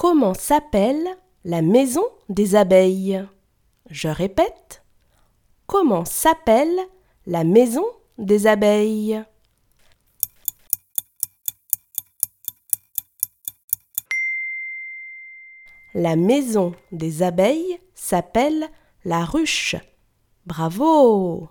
Comment s'appelle la maison des abeilles Je répète. Comment s'appelle la maison des abeilles La maison des abeilles s'appelle la ruche. Bravo